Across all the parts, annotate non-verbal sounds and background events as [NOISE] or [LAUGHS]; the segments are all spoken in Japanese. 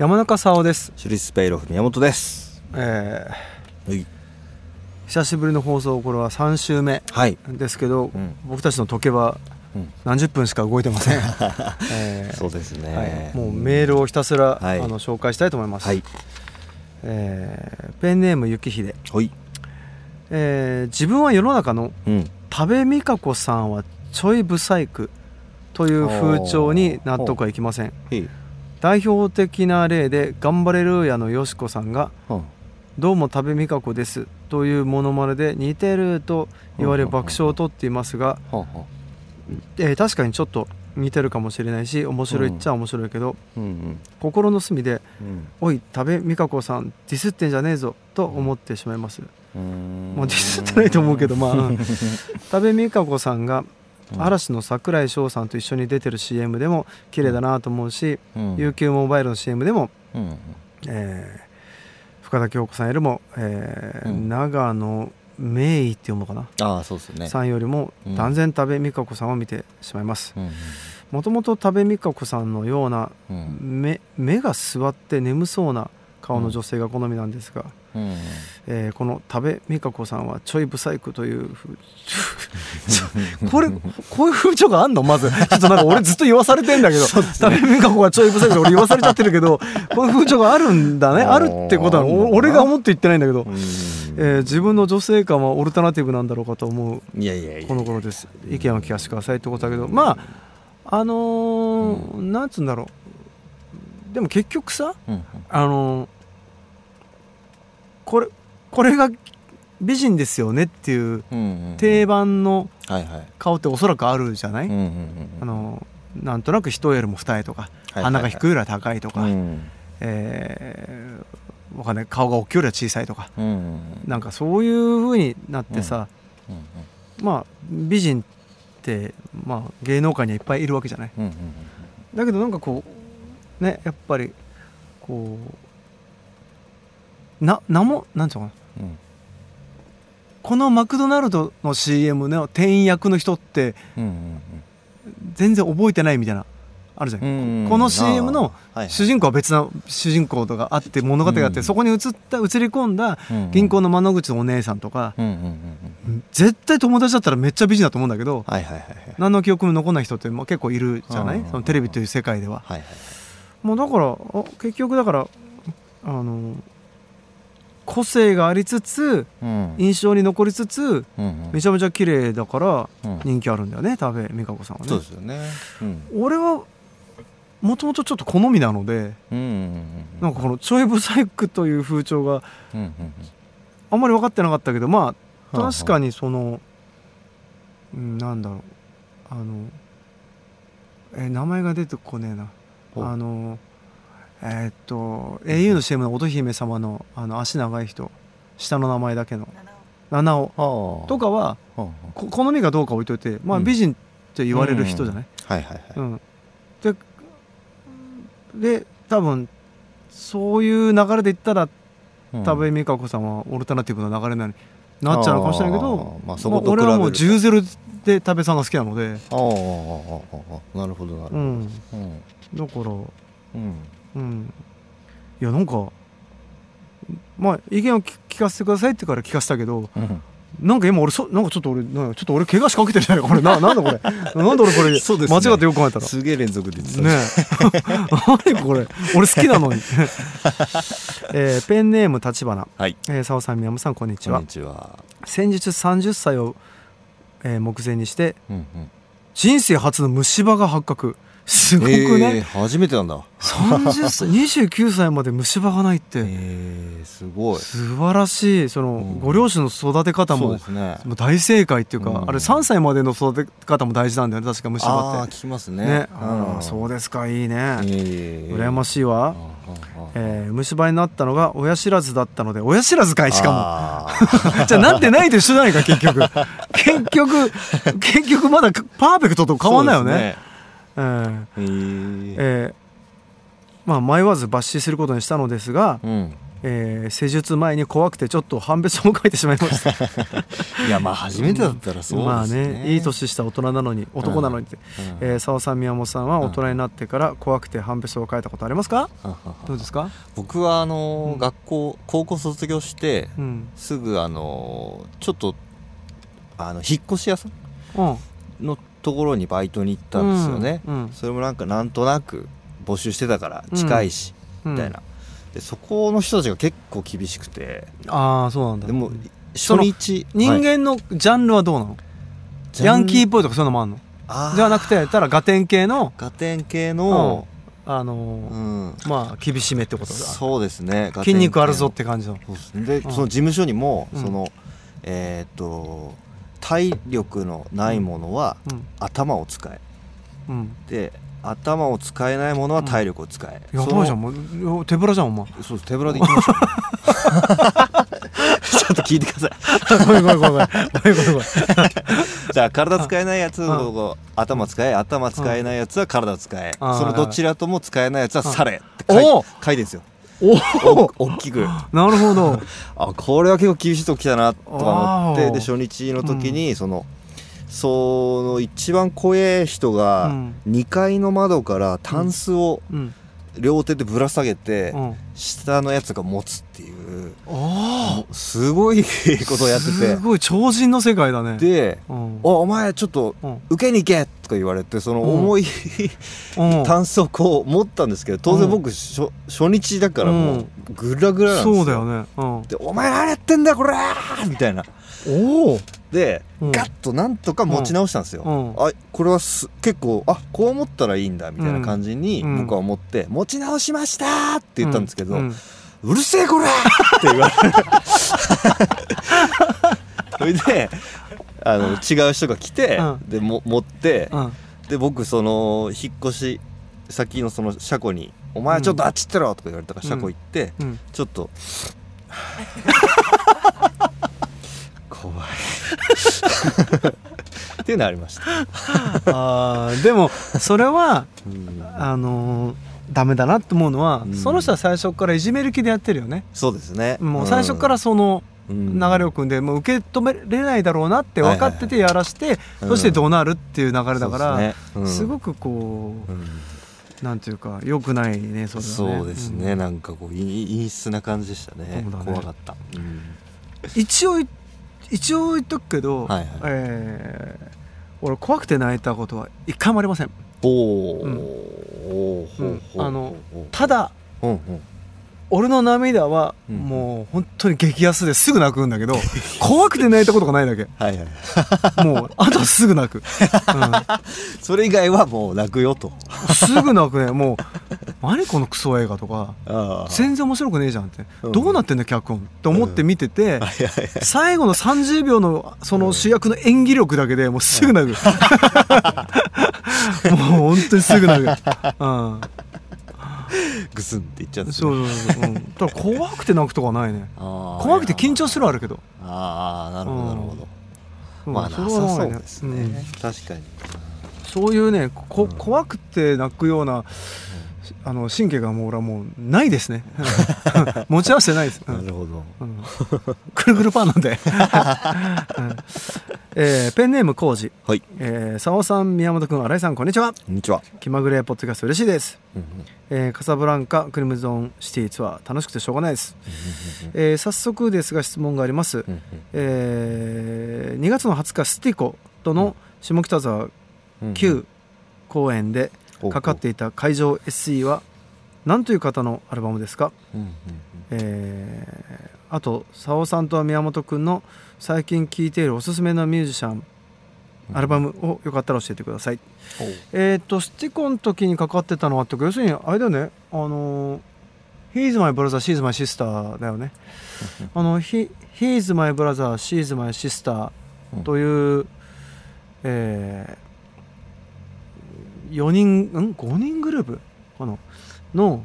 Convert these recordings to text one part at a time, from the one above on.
山中沙央です、シュリスペイロフ宮本です。えーはい。久しぶりの放送これは3週目はい。ですけど、うん。僕たちの時計はうん。何十分しか動いてません、[LAUGHS] えーそうですね、はい、もうメールをひたすら、はい。あの紹介したいと思います、はい。えーペンネームゆきひで、はい。えー自分は世の中のうん。多部未華子さんはちょいブサイクという風潮に納得はいきません。はい代表的な例で「頑張れるーや」のよしこさんがは「どうも多部未華子です」というモノマネで似てると言われ爆笑を取っていますが、えー確かにちょっと似てるかもしれないし面白いっちゃ面白いけど、うんうん心の隅でうん「おい多部未華子さんディスってんじゃねえぞ」と思ってしまいます、うーん。もうディスってないと思うけどまあうん多部未華子さんがうん嵐の櫻井翔さんと一緒に出てる CM でも綺麗だなと思うし、うん。UQ モバイルの CM でも、うん。えー深田恭子さんよりも、えーうん。長野芽衣って読むのかな、ああそうですね。さんよりもうん。断然多部未華子さんを見てしまいます。うんもともと多部未華子さんのようなうん。目目が座って眠そうな顔の女性が好みなんですが、うん。えーこの多部未華子さんはちょいブサイクというふう [LAUGHS] これこういう風潮があんの？まず。ちょっとなんか俺ずっと言わされてんだけど多部未華子がちょいブサイクで俺言わされちゃってるけどこういう風潮があるんだね。あるってことはお俺が思って言ってないんだけど、うん。えー自分の女性感はオルタナティブなんだろうかと思ういやいやいやこの頃です。意見を聞かせてくださいってことだけど。まああのーなんつうんだろうでも結局さうんあのーこれこれが美人ですよねっていううんうん定番の顔っておそらくあるじゃない、うんうんうんあのーなんとなく人よりも二重とか、鼻が低いよりは高いとか、うんえーわかんない。顔が大きいよりは小さいとか。うんうんなんかそういう風になってさ、うん。まあ美人って、まあ、芸能界にはいっぱいいるわけじゃない？うんうん。だけどなんかこうねやっぱりこうな名もなんていうのかな。うん。このマクドナルドの CM の店員役の人ってうんうん全然覚えてないみたいなあるじゃん、うんこの CM の主人公は別な主人公とかあって物語があって、うんそこに映った映り込んだうん銀行の窓口のお姉さんとか、うんうんうんうん。絶対友達だったらめっちゃ美人だと思うんだけど、はいはいはいはい何の記憶も残んない人ってまあ結構いるじゃない、うんそのテレビという世界では。はいはいもうだからあ結局だからあの個性がありつつうん。印象に残りつつうんうん。めちゃめちゃ綺麗だからうん。人気あるんだよね多部未華子さんはね。そうですよね。うん。俺はもともとちょっと好みなのでうんうんうんなんかこのちょいブサイクという風潮がうんうんあんまり分かってなかったけどまあはあ。確かにそのうんなんだろうあのえ名前が出てこねえなあのえーっと au の CM の乙姫様のあの足長い人。下の名前だけの。七尾。はあ。とかは好みがどうか置いといてまあうん。美人って言われる人じゃない、あはいはいはい。うん。でで多分そういう流れで言ったらうん。多部未華子さんはオルタナティブな流れになっちゃうのかもしれないけどまあ俺はもう10ゼロで多部さんが好きなので、ああなるほどなるほど。うん、うんだからうん。うん。いやなんかまあ意見を聞聞かせてくださいってから聞かせたけどうん。なんか今俺そなんかちょっと俺なんかちょっと俺怪我しかけてるじゃないかこれ。ななんだこれ。[LAUGHS] なんで俺これそうですね。間違ってよく考えたら。すげえ連続で言ってた。ねえ。何これ。俺好きなのに、[LAUGHS] えーペンネーム立花。はい。えさん宮本さんこんにちは。こんにちは。先日30歳を、えー目前にしてうんうん。人生初の虫歯が発覚すごくえーね、初めてなんだ。30歳 [LAUGHS] 29歳まで虫歯がないって。えーすごい。素晴らしい。その、うん。ご両親の育て方もね。もう大正解っていうか、うん。あれ3歳までの育て方も大事なんだよね確か虫歯ああって聞きますね。ね。あーそうですかいいね、え羨まいしいわ、あえー虫歯になったのが親知らずだったので親知らずかいしかも。も [LAUGHS] じゃあなってないと一緒じゃないか結局。[LAUGHS] 結局結局まだパーフェクトと変わんないよねえーへええー。まあ迷わず抜歯することにしたのですがうん。えー施術前に怖くてちょっと判別を書いてしまいました。[LAUGHS] いやまあ初めてだったらそうですね。まあねいい年した大人なのに男なのにって、うん。えー澤さん宮本さんは大人になってから怖くて判別を書いたことありますか？どうですか？僕はあのーうん。学校高校卒業してうん。すぐあのーちょっとあの引っ越し屋さんうん。のところにバイトに行ったんですよね、うんうん。それもなんかなんとなく募集してたから近いし、うんみたいな。でそこの人たちが結構厳しくて。ああそうなんだ。でも初日人はい。間のジャンルはどうなの、ジャンヤンキーっぽいとかそういうのもあるの？ではなくてただガテン系の？ガテン系の、あのうーん。まあ厳しめってことだ。そうですね筋肉あるぞって感じの。そうですね。で、うんその事務所にも、うん。そのえーっと体力のないものはうん。頭を使え。うん。で頭を使えないものは体力を使え、やばいじゃん。もう手ぶらじゃんお前。そうです手ぶらで行きました、ね、[LAUGHS] ちょっと聞いてください。ごめんごめんごめん。ごめんごめんじゃあ体使えないやつうん。を頭使え。頭使えないやつは体使え。うん。そのどちらとも使えないやつはされって書いてるんですよおおお大きく。[LAUGHS] なるほど。[LAUGHS] あこれは結構厳しいとこ来たなとか思ってで初日の時にその、その一番怖え人うがん。2階の窓からタンスをうん。両手でぶら下げてうん。下のやつが持つっていうあすごいことをやってすてごい超人の世界だね。でうん「おお前ちょっとうん。受けに行け!」とか言われてそのうん。重いうん。タンスをこう持ったんですけど当然僕初初日だからもうグラグラなんですよ。そうだよね。うん。で「お前何やってんだよこれ!」みたいな。おお。で、うん。ガッとなんとか持ち直したんですよ、うん。あこれはす結構あこう思ったらいいんだみたいな感じにうん。僕は思って「持ち直しました!」って言ったんですけど「ううんるせえこら!」って言われてそれであの違う人が来て、うん。でも持って、うん。で僕その引っ越し先のその車庫に「お前ちょっとあっち行ってろ」とか言われたから車庫行って、うん。ちょっと怖い。っていうのありました、あーでもそれはうん。あのーダメだなって思うのは、うん。その人は最初からいじめる気でやってるよね。そうですね。もう最初からそのうん。流れを組んでもう受け止めれないだろうなって分かっててやらして、うん。そしてどうなるっていう流れだから、ね。うん。すごくこう、うん。なんていうか良くないねそれはね。そうですね、ん。なんかこうい陰湿な感じでしたね。ね。怖かった、うん。一応い一応言っとくけど、はいはい。えー俺怖くて泣いたことは一回もありません。おお、うんあのただうんうん。俺の涙はうん。もう本当に激安ですぐ泣くんだけど [LAUGHS] 怖くて泣いたことがないだけ。はいはい [LAUGHS] もうあとはすぐ泣く、う [LAUGHS] それ以外はもう泣くよと。ん、すぐ泣くね。もう何このクソ映画とか。あ全然面白くねえじゃんって、うん。どうなってんだ脚本。って思って見てて、いやいや最後の30秒のその主役の演技力だけでもうすぐ泣く、もう本当にすぐ泣く、うん、[LAUGHS] グスンって言っちゃうんですそうそうそう、う。ん、だから怖くて泣くとかはないね。[LAUGHS] 怖くて緊張するはあるけど。ああなるほどなるほど、うん。まあなさそうですね、うん。確かに。そういうねこうん。怖くて泣くようなあの神経がもう俺はもうないですね。持ち合わせてないです、うん。なるほど。うん。くるくるパンなんで、うん。えーペンネーム浩二はい。えー、佐尾さん宮本君新井さんこんにちは。こんにちは、気まぐれポッドキャスト嬉しいです、うんうんえーカサブランカクリムゾンシティツアー楽しくてしょうがないです、えー早速ですが質問があります、うんうんえー2月の20日スティコとの下北沢うん旧公演でかかっていた会場 SE は何という方のアルバムですか、うんうんうん。えーあと佐尾さんと宮本君の最近聴いているおすすめのミュージシャンアルバムをよかったら教えてください、えっ、とスティコの時にかかってたのはって要するにあれだよね。あの「He's my brother, she's my sister」だよね。あの「He- He's my brother, she's my sister」という、えー、4人ん5人グループかな？の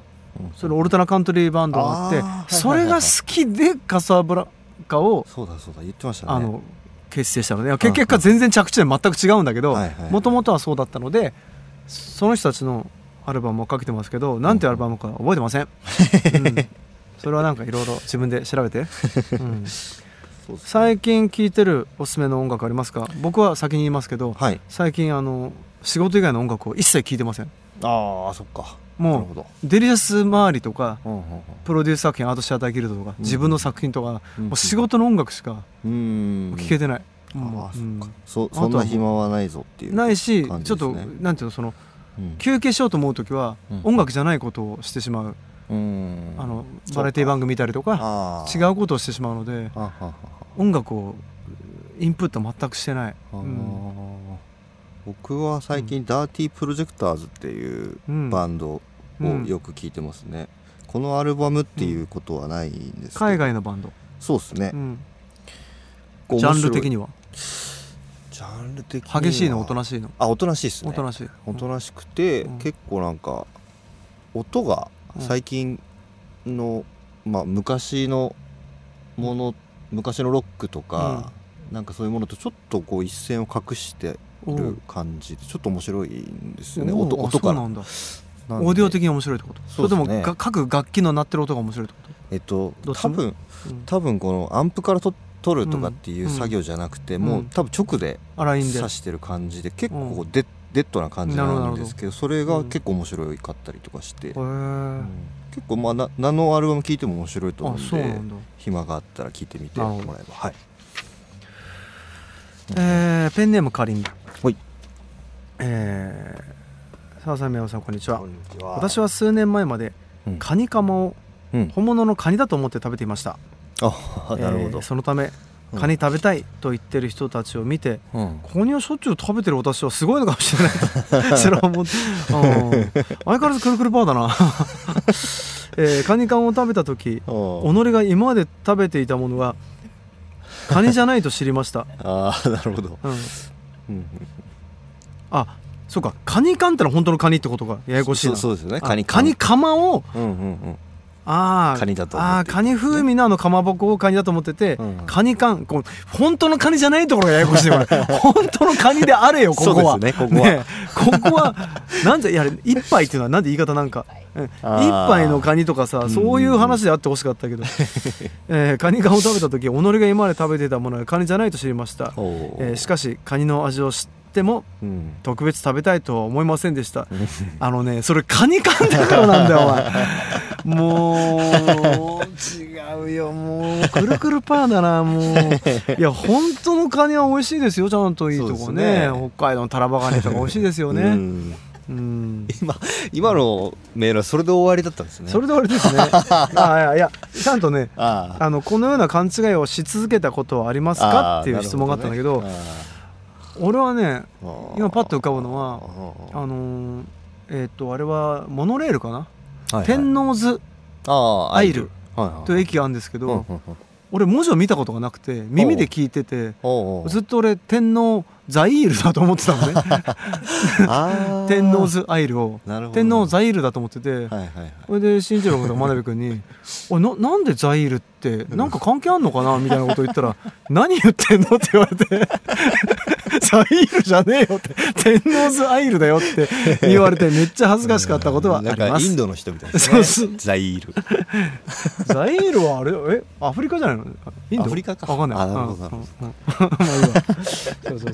それオルタナカントリーバンドがあってそれが好きでカサブラカをそうだそうだ言ってましたね。あの結成したので、結結果全然着地点全く違うんだけどもともとはそうだったのでその人たちのアルバムをかけてますけどなんてアルバムか覚えてません、[LAUGHS] うん。それはなんかいろいろ自分で調べて、うね。最近聴いてるおすすめの音楽ありますか？僕は先に言いますけどはい。最近あの仕事以外の音楽を一切聴いてません。ああそっか。もうデリシャス周りとかうんうんプロデュース作品アートシアターギルドとかうん自分の作品とかうんもう仕事の音楽しかうん。聴けてない、あもうあそっか。うん。そそんな暇はないぞっていうないし、感ちょっとなんていうのそのうん。休憩しようと思う時はうん。音楽じゃないことをしてしまう、うんあのバラエティ番組見たりとかあ違うことをしてしまうので音楽をインプット全くしてない、うん。僕は最近ダーティープロジェクターズっていううん。バンドをよく聞いてますね、このアルバムっていうことはないんですけど。海外のバンド、そうですね。ジャンル的面には？ジャンル的には。激しいの？おとなしいの？あおとなしいですね。おとなしい。おとなしくて、うん。結構なんか音がうん最近の、まあ昔のもの昔のロックとか、なんかそういうものとちょっとこう一線を画してる感じでちょっと面白いんですよね。音音から。そうなんだ。オーディオ的に面白いってこと？そうですね。れともが各楽器の鳴ってる音が面白いってこえっとどっちも？多分と、うん。多分このアンプからと取るとかっていう作業じゃなくて、うん。うん。もう多分直で。刺してる感じで結構うデ,、デッドな感じなるほどなんですけど。それが結構面白いかったりとかして、へえうん。結構まあな何のアルバム聴いても面白いと思あうんで暇があったら聴いてみてもらえば。はい。えーペンネームかりんはい。えー澤さん宮尾さんこんにちは。こんにちは。私は数年前までうん。カニカマをうん。本物のカニだと思って食べていました、あなるほど。えー、そのためうんカニ食べたいと言ってる人たちを見て、うん。カニをしょっちゅう食べてる私はすごいのかもしれないと。[LAUGHS] それは思って、うん。相変わらずくるくるパーだな、[LAUGHS] えーカニ缶を食べた時お己が今まで食べていたものがカニじゃないと知りました、[LAUGHS] ああなるほど、うん、うん。あそうか。カニ缶ってのは本当のカニってことか。ややこしいな。そうですよね。あカニカニカマをうんうんうんああカニだと思ってあーカニ風味のあのかまぼこをカニだと思ってて、うん。カニ缶こう本当のカニじゃないところがややこしいこれ。[LAUGHS] 本当のカニであれよここは。そうですねここは。ねここはなんでいや一杯っていうのはなんで言い方なんか。一杯のカニとかさん。そういう話であってほしかったけど、[LAUGHS] えーカニ缶を食べた時己が今まで食べていたものはカニじゃないと知りました、えーしかしカニの味を知ってもうん。特別食べたいとは思いませんでした。あのねそれカニ缶だからなんだよお前。[LAUGHS] もう違うよ。もうくるくるパーだなもう。[LAUGHS] いや本当のカニは美味しいですよちゃんといいとこね。ね。北海道のタラバガニとか美味しいですようねん。うん。今今のメールはそれで終わりだったんですね。それで終わりですね。[LAUGHS] あいやいやちゃんとねああ。のこのような勘違いをし続けたことはありますか？っていう質問があったんだけど俺はね今パッと浮かぶのはああのーえっ、とあれはモノレールかな、ーはい。天王洲アイル。という駅があるんですけど、俺文字を見たことがなくて耳で聞いててずっと俺天皇ザイールだと思ってたのね。[LAUGHS] [LAUGHS] 天皇ズアイルを。天皇ザイールだと思ってて、はいはいはい。それで新一郎君と真鍋君に「[LAUGHS] おいななんでザイールってなんか関係あんのかな?」みたいなことを言ったら「[LAUGHS] 何言ってんの?」って言われて「[LAUGHS] ザイールじゃねえよ」って「天皇ズアイルだよ」って言われてめっちゃ恥ずかしかったことはありなんますかインドの人みたいですねザイール。ザイールはあれ？えアフリカじゃないの？インド？アフリカか。わかんない。あなるほどうんなるほうんうん。[LAUGHS] まあいいわ。そうそう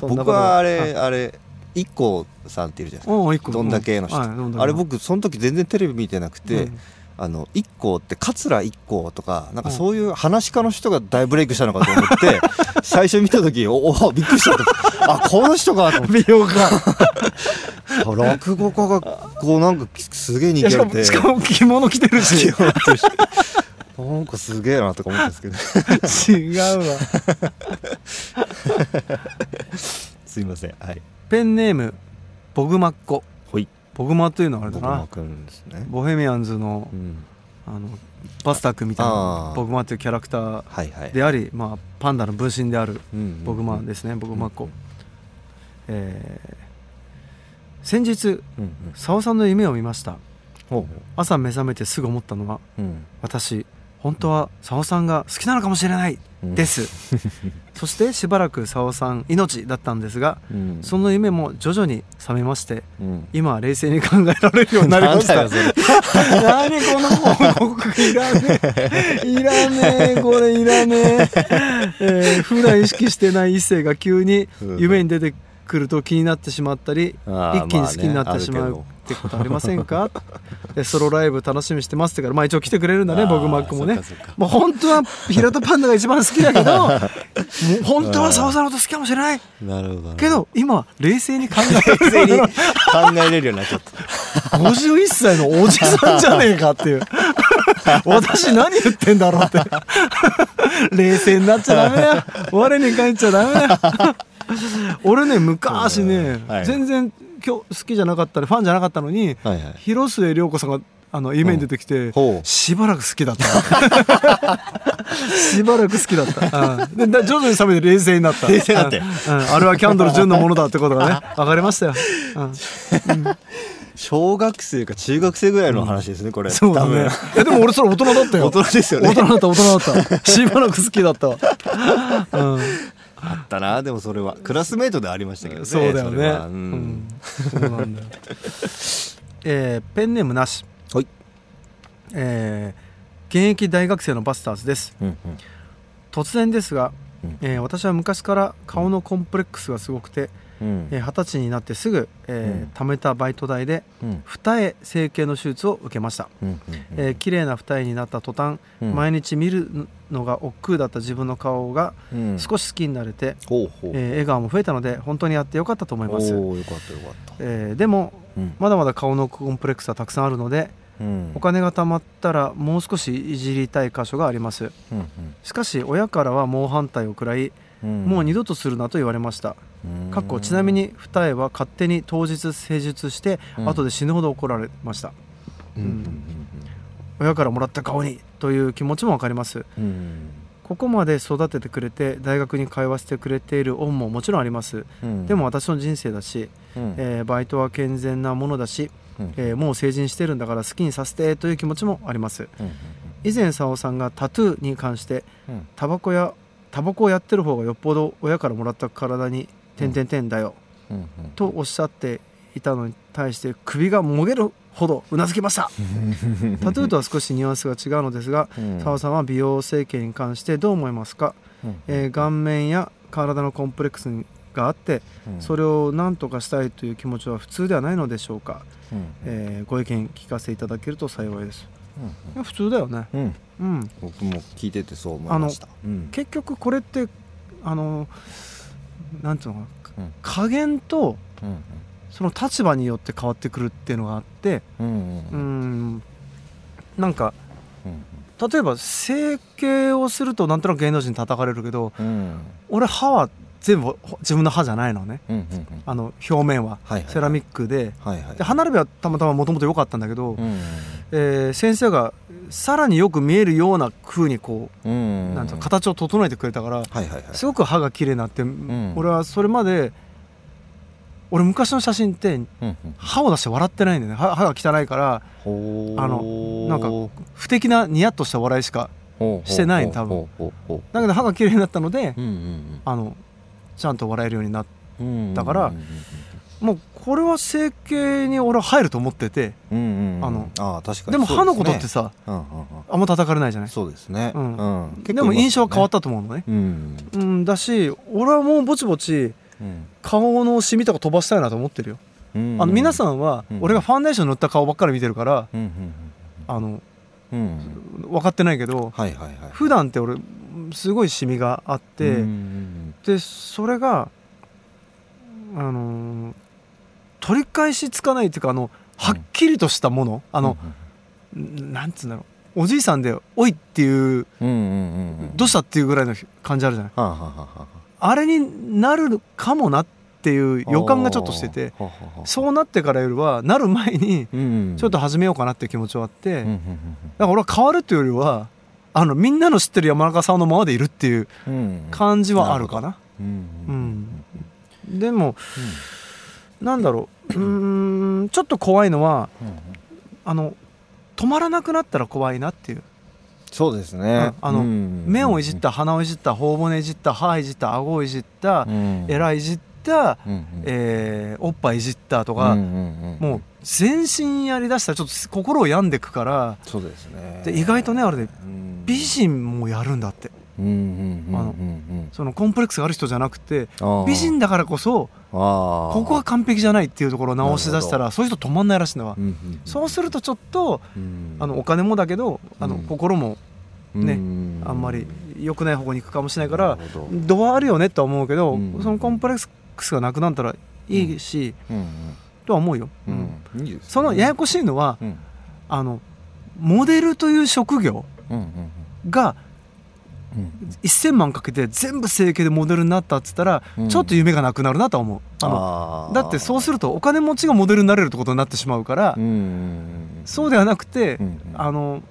そう。僕はあれあれ一個さんっているじゃないですか。どんだけの人。あれ僕その時全然テレビ見てなくて、うんあの一個って桂一個とかなんかそういう話し家の人が大ブレイクしたのかと思って、[LAUGHS] 最初見た時おおびっくりしたと。あこの人かと思って。美容家あ落語家がこうなんかすげえいやしか人気あって。もしかも着物着てるし。なんかすげえなとか思ったんですけど違うわ。[LAUGHS] すいません。はい。ペンネームボグマッコボグマというのはあれだな。ね。ボヘミアンズのうん。あのバスター君みたいあなー。ボグマというキャラクターはいはい。であり、まあ、パンダの分身であるうんボグマですねボグマッコ、うんえー先日うんうん。澤さんの夢を見ました。朝目覚めてすぐ思ったのはううん。私本当は沙尾さんが好きなのかもしれないうん。です、[LAUGHS] そしてしばらく沙尾さん命だったんですがうん。その夢も徐々に覚めましてうん。今は冷静に考えられるようになりました。[LAUGHS] 何この報告いらねえ。いらねえこれいらねえ。えー普段意識してない異性が急に夢に出てくると気になってしまったり一気に好きになってしまうってことありませんか？[LAUGHS] でソロライブ楽しみにしてますってからまあ一応来てくれるんだね僕マックもねもう本当は平田パンダが一番好きだけど [LAUGHS] 本当は沢さんのこと好きかもしれない。なるほど。なけど今は冷静に考え冷静にる考えれるようになっちゃった。51歳のおじさんじゃねえかっていう。私何言ってんだろうって。[LAUGHS] 冷静になっちゃダメだよ。我に返っちゃダメだよ [LAUGHS] 俺ね昔ね、はい。全然今日好きじゃなかったファンじゃなかったのに、はいはい。広末涼子さんがあの夢に出てきて、ほう。しばらく好きだった。[LAUGHS] しばらく好きだった、うん、徐々に冷めて冷静になった。冷静になって。うん。うん。あれはキャンドル純のものだってことがね分かりましたよ、うん。[LAUGHS] 小学生か中学生ぐらいの話ですねこれ。そうだね。えでも俺それ大人だったよ。大人ですよね。大人だった大人だった。しばらく好きだったわ。うん。あったなでもそれはクラスメートでありましたけどねそうだよね。ううんん。そうなんだよ。えーペンネームなし。はい。えー現役大学生のバスターズです。うんうん突然ですがうん、えー私は昔から顔のコンプレックスがすごくて、二十歳になってすぐ、えー貯めたバイト代でうん。二重整形の手術を受けました。えー綺麗な二重になった途端、うん。毎日見るのが億劫だった自分の顔がうん。少し好きになれて、ほうほう。えー笑顔も増えたので本当にやってよかったと思います、おーよかったよかった。えーでもうん。まだまだ顔のコンプレックスはたくさんあるのでうん。お金が貯まったらもう少しいじりたい箇所があります。うんしかし親からは猛反対を食らい、うん。もう二度とするなと言われました。うんかっこちなみに二重は勝手に当日施術して、うん。後で死ぬほど怒られました。親からもらった顔にという気持ちも分かります。ここまで育ててくれて大学に通わせてくれている恩ももちろんあります。うん。でも私の人生だし、うん。えーバイトは健全なものだし、うん。えーもう成人してるんだから好きにさせてという気持ちもあります。うん。以前沙尾さんがタトゥーに関してうん。タバコやタバコをやってる方がよっぽど親からもらった体に「てんてんてんだよ。うんうん」とおっしゃっていたのに対して首がもげるほどうなずきました。タトゥーとは少しニュアンスが違うのですがうん。さんは美容整形に関してどう思いますか、うんえー顔面や体のコンプレックスがあってうん。それを何とかしたいという気持ちは普通ではないのでしょうか、うん。えーご意見聞かせていただけると幸いです。うんいや普通だよね。うん。うん。僕も聞いててそう思いました。うん。結局これってあのなんていうのかな。うん。加減とうんその立場によって変わってくるっていうのがあってうんなんかうん例えば整形をするとなんとなく芸能人叩かれるけどうん。俺歯は全部ほ自分の歯じゃないのね。うんうんうん。あの表面は。はいはいセラミックで。はいはい。で歯並びはたまたまもともと良かったんだけど、うんえー先生がさらによく見えるような風にこう、うんなんていうの形を整えてくれたからはいはいはい。すごく歯が綺麗になって、ん。俺はそれまで俺昔の写真ってうんうん。歯を出して笑ってないんだよね。歯歯が汚いからあのなんか不敵なニヤッとした笑いしかしてない多分。だけど歯が綺麗になったので、うんうん。あのちゃんと笑えるようになっうんうんだからうんうん。もうこれは整形に俺は入ると思っててうんうんうんあのああ確かにでも歯のことってさですねうんうん。あんま叩かれないじゃない？うんそうですね。うん。うん。でも印象は変わったたと思うのね。うん。うんだし俺はもうぼちぼちうん。顔のシミとか飛ばしたいなと思ってるよ。うんあの皆さんはうん。俺がファンデーション塗った顔ばっかり見てるからうんうんあのうん。うん。分かってないけどはいはいはい。普段って俺すごいシミがあって、うんうんでそれがあのー取り返しつかないっていうかあのはっきりとしたもの、あの、なんつうんだろう。おじいさんで「おい」っていうどうしたっていうぐらいの感じあるじゃない。はあれになるかもなっていう予感がちょっとしててそうなってからよりはなる前にうんちょっと始めようかなっていう気持ちはあって、だから俺は変わるっていうよりはあのみんなの知ってる山中さんのままでいるっていう感じはあるかな。うん。うん。でもなんだろう。うーんちょっと怖いのはうんうん。あの止まらなくなったら怖いなっていう。そうですね。あのうん。目をいじった鼻をいじった頬骨いじった歯いじった顎をいじったうん。エラいじった、うんうん。えーおっぱいいじったとか、もう全身やりだしたらちょっと心を病んでくからそうですね。で意外とねあれでうん美人もやるんだって。あのうんそのコンプレックスがある人じゃなくてうん美人だからこそここは完璧じゃないっていうところを直し出したならそういう人止まんないらしいんだわ。うんうんそうするとちょっとうん。あのお金もだけどあのうん心もねうん。あんまり良くない方向に行くかもしれないから度はあるよねとは思うけどうん。そのコンプレックスがなくなったらいいしうん。とは思うよ。ううん。そのややこしいのはうん。あのモデルという職業がうん1000万かけて全部整形でモデルになったっつったらうん。ちょっと夢がなくなるなとは思う。あのだってそうするとお金持ちがモデルになれるってことになってしまうからそうではなくてあの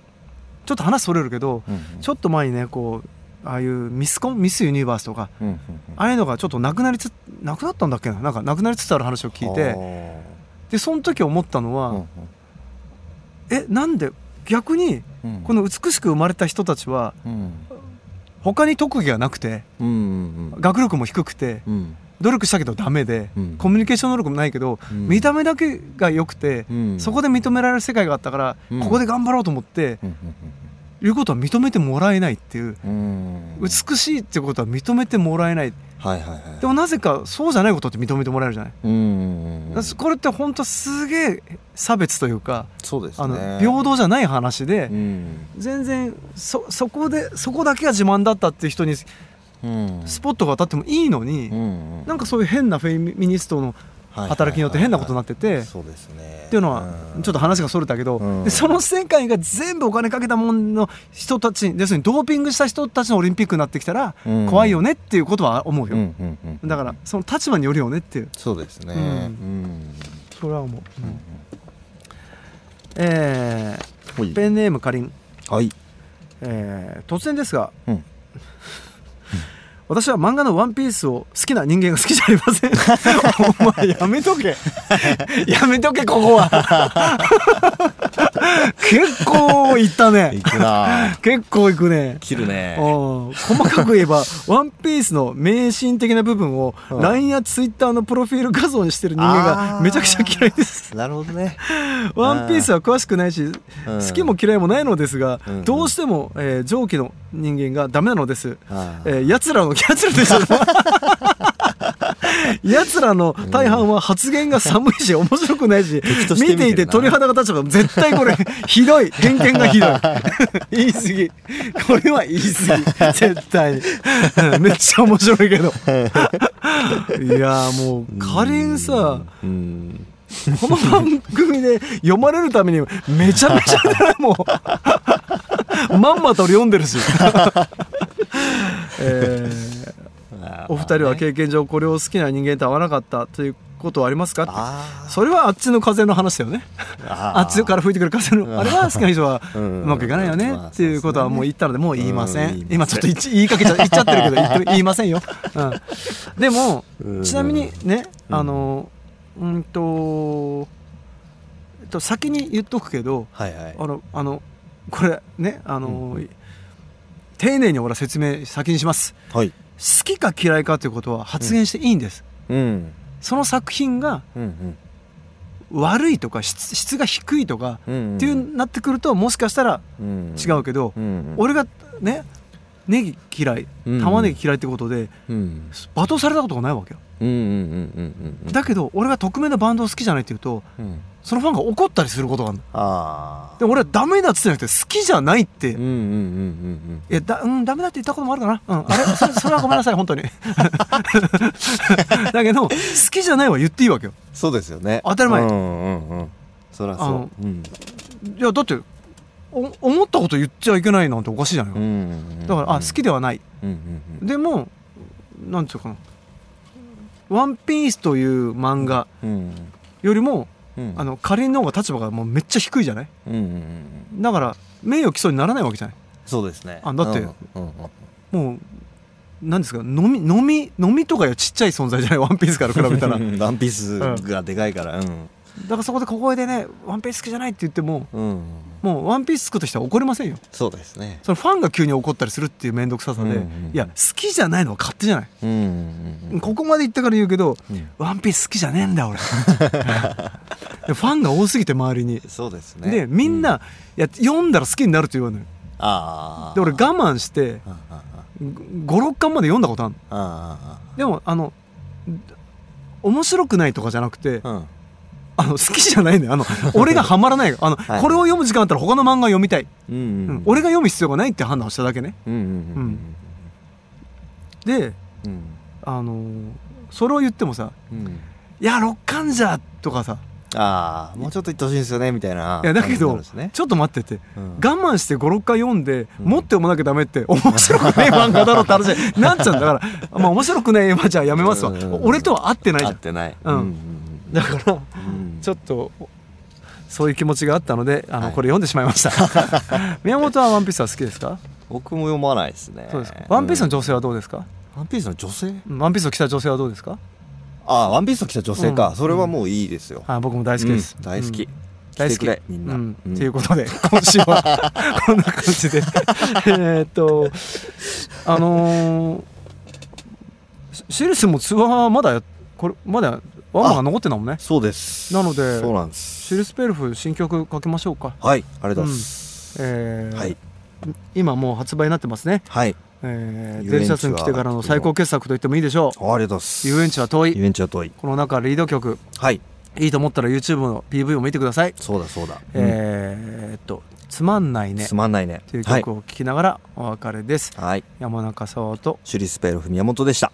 ちょっと話それるけどちょっと前にねこうああいうミスコンミスユニバースとかああいうのがちょっとなくなりつなくなったんだっけな？なんかなくなりつつある話を聞いてでその時思ったのは、えなんで逆にうん。この美しく生まれた人たちはうん。他に特技がなくてうんうんうん。学力も低くてうん。努力したけどダメで、うん。コミュニケーション能力もないけど、うん。見た目だけが良くて、うん。そこで認められる世界があったから、うん。ここで頑張ろうと思って、うんいうことは認めてもらえないっていう、うん。うん美しいってことは認めてもらえない。はいはいはい。でもなぜかそうじゃないことって認めてもらえるじゃない、うん。うんこれって本当すげえ差別というかそうですね。あの平等じゃない話で、うん。全然そそこでそこだけが自慢だったっていう人にうん。スポットが当たってもいいのに、うん。なんかそういう変なフェミニストの働きによって変なことになってて、そうですね。っていうのはちょっと話がそれたけど、うん。でその世界が全部お金かけたもんの人たち要するにドーピングした人たちのオリンピックになってきたらうん。怖いよねっていうことは思うよ、うんうんうんだからその立場によるよねっていう。そうですね。うん。うん。それは思う、えほい。ーペンネームかりん、はい。えー突然ですが、うん私は漫画の「ワンピースを好きな人間が好きじゃありません。[LAUGHS] お前やめとけ。[LAUGHS] やめとけここは。[LAUGHS] 結構いったね。いくな。結構いくね。切るね。うん。細かく言えば「ワンピースの迷信的な部分をうん。LINE や Twitter のプロフィール画像にしてる人間がめちゃくちゃ嫌いです。なるほどね。ワンピースは詳しくないし、うん。好きも嫌いもないのですが、うん。どうしても、えー上記の人間がダメなのです。えー、奴らの、奴らでしょ [LAUGHS] 奴らの大半は発言が寒いし、面白くないし、見ていて鳥肌が立つから、絶対これ、[LAUGHS] ひどい。偏見がひどい。[LAUGHS] 言い過ぎ。これは言い過ぎ。絶対めっちゃ面白いけど。いやーもう、かりんさ、うんこの番組で読まれるためにめちゃめちゃもうまんまと読んでるし、えーお二人は経験上これを好きな人間と合わなかったということはありますか？あそれはあっちの風の話だよね。ああっちから吹いてくる風のあれは好きな人はうんうまくいかないよね。まあっていうことはもう言ったのでもう言いませうんん。今ちょっと言いかけちゃ言っちゃってるけど言言いませんよ、うん、でもうん。ちなみにねうん。あのうんとえっと先に言っとくけどはいはい。あのあのこれねあの、丁寧に俺は説明先にします。はい。好きか嫌いかということは発言していいんです、うん。その作品がうん悪いとか質質が低いとかうんっていうなってくるともしかしたらうん。違うけど、うん俺がねネギ嫌いうん。玉ねぎ嫌いってことでうん。罵倒されたことがないわけよ。うんうんうんうんうんだけど俺が匿名のバンドを好きじゃないって言うとうんそのファンが怒ったりすることがある。のああで俺はダメだっつってなくて好きじゃないって、いうんうんうんうんやだうんダメだって言ったこともあるかな？うんあれ？それそれはごめんなさい本当に。[LAUGHS] だけど好きじゃないは言っていいわけよ。そうですよね。当たり前。うんうんうん。そりゃそう。うん。いやだってお思ったこと言っちゃいけないなんておかしいじゃないか、うんだからあ好きではない。うんうんうん。でもなんていうかな「ワンピースという漫画うんよりもうんあのかりんの方が立場がもうめっちゃ低いじゃない？うんうんうんだから名誉毀損にならないわけじゃない？そうですね。あだってうんうんうんもうなんですか？飲み飲み飲みとかよりちっちゃい存在じゃない？ワンピースから比べたら。だ [LAUGHS] ワンピースがでかいから。うん。からそこで小声でね「ワンピース好きじゃない」って言ってもうんもうワンピース作った人は怒りませんよ。そうですね。そのファンが急に怒ったりするっていう面倒くささで、うんうんいや好きじゃないのは勝手じゃない、うんうんうんここまで言ったから言うけど、うん。ワンピース好きじゃねえんだよ俺。[LAUGHS] でファンが多すぎて周りに、そうですね。でみんな、ういや読んだら好きになるって言うのよ。ああで俺我慢してああ56巻まで読んだことあるの。ああでもあの面白くないとかじゃなくて、うんあの好きじゃないのよあの [LAUGHS] 俺がハマらない。あの、はい。これを読む時間あったら他の漫画読みたい、うんううん。ん。俺が読む必要がないって判断をしただけね。うんうんうんでうん。あのーそれを言ってもさうん「いや6巻じゃ」とかさ。ああもうちょっと言ってほしいんですよねみたいないやだけど、ね。ちょっと待ってて。うん。我慢して56回読んで、うん。もっと読まなきゃダメって面白くない漫画だろって話になっちゃうんだから。まあ面白くないはじゃあやめますわ、うん俺とは合ってないじゃん。合ってない。うんうんだからうん。ちょっとそういう気持ちがあったのであの、はい。これ読んでしまいました。[LAUGHS] 宮本は「ワンピースは好きですか？僕も読まないですね。そうですか。ワンピースの女女性はどうですか、ワンピースの女性？うんワンピースを着た女性はどうですか？ああワンピースの着た女性か。うん。それはもういいですよ。あ僕も大好きです、うん。大好き。うん。大好き。みんな。うん。うん。っていうことで今週は [LAUGHS] こんな感じで。えーっとあのーシシリスもツアーまだやこれまだワンマンが残ってんだもんね。そうです。なのでそうなんです。シリスペルフ新曲かけましょうか、はいありがとうございます。えーはい。今もう発売になってますね、はい。えー、電車に来てからの最高傑作と言ってもいいでしょあありがとうございます。う遊園地は遠い。遊園地は遠い。この中リード曲。はい。いいと思ったら YouTube の PV を見てください、そうだそうだ。えーっと「つまんないね」つまんないね。というはい。曲を聴きながらお別れです、はい。山中沙央と。シュリスペルフ宮本でした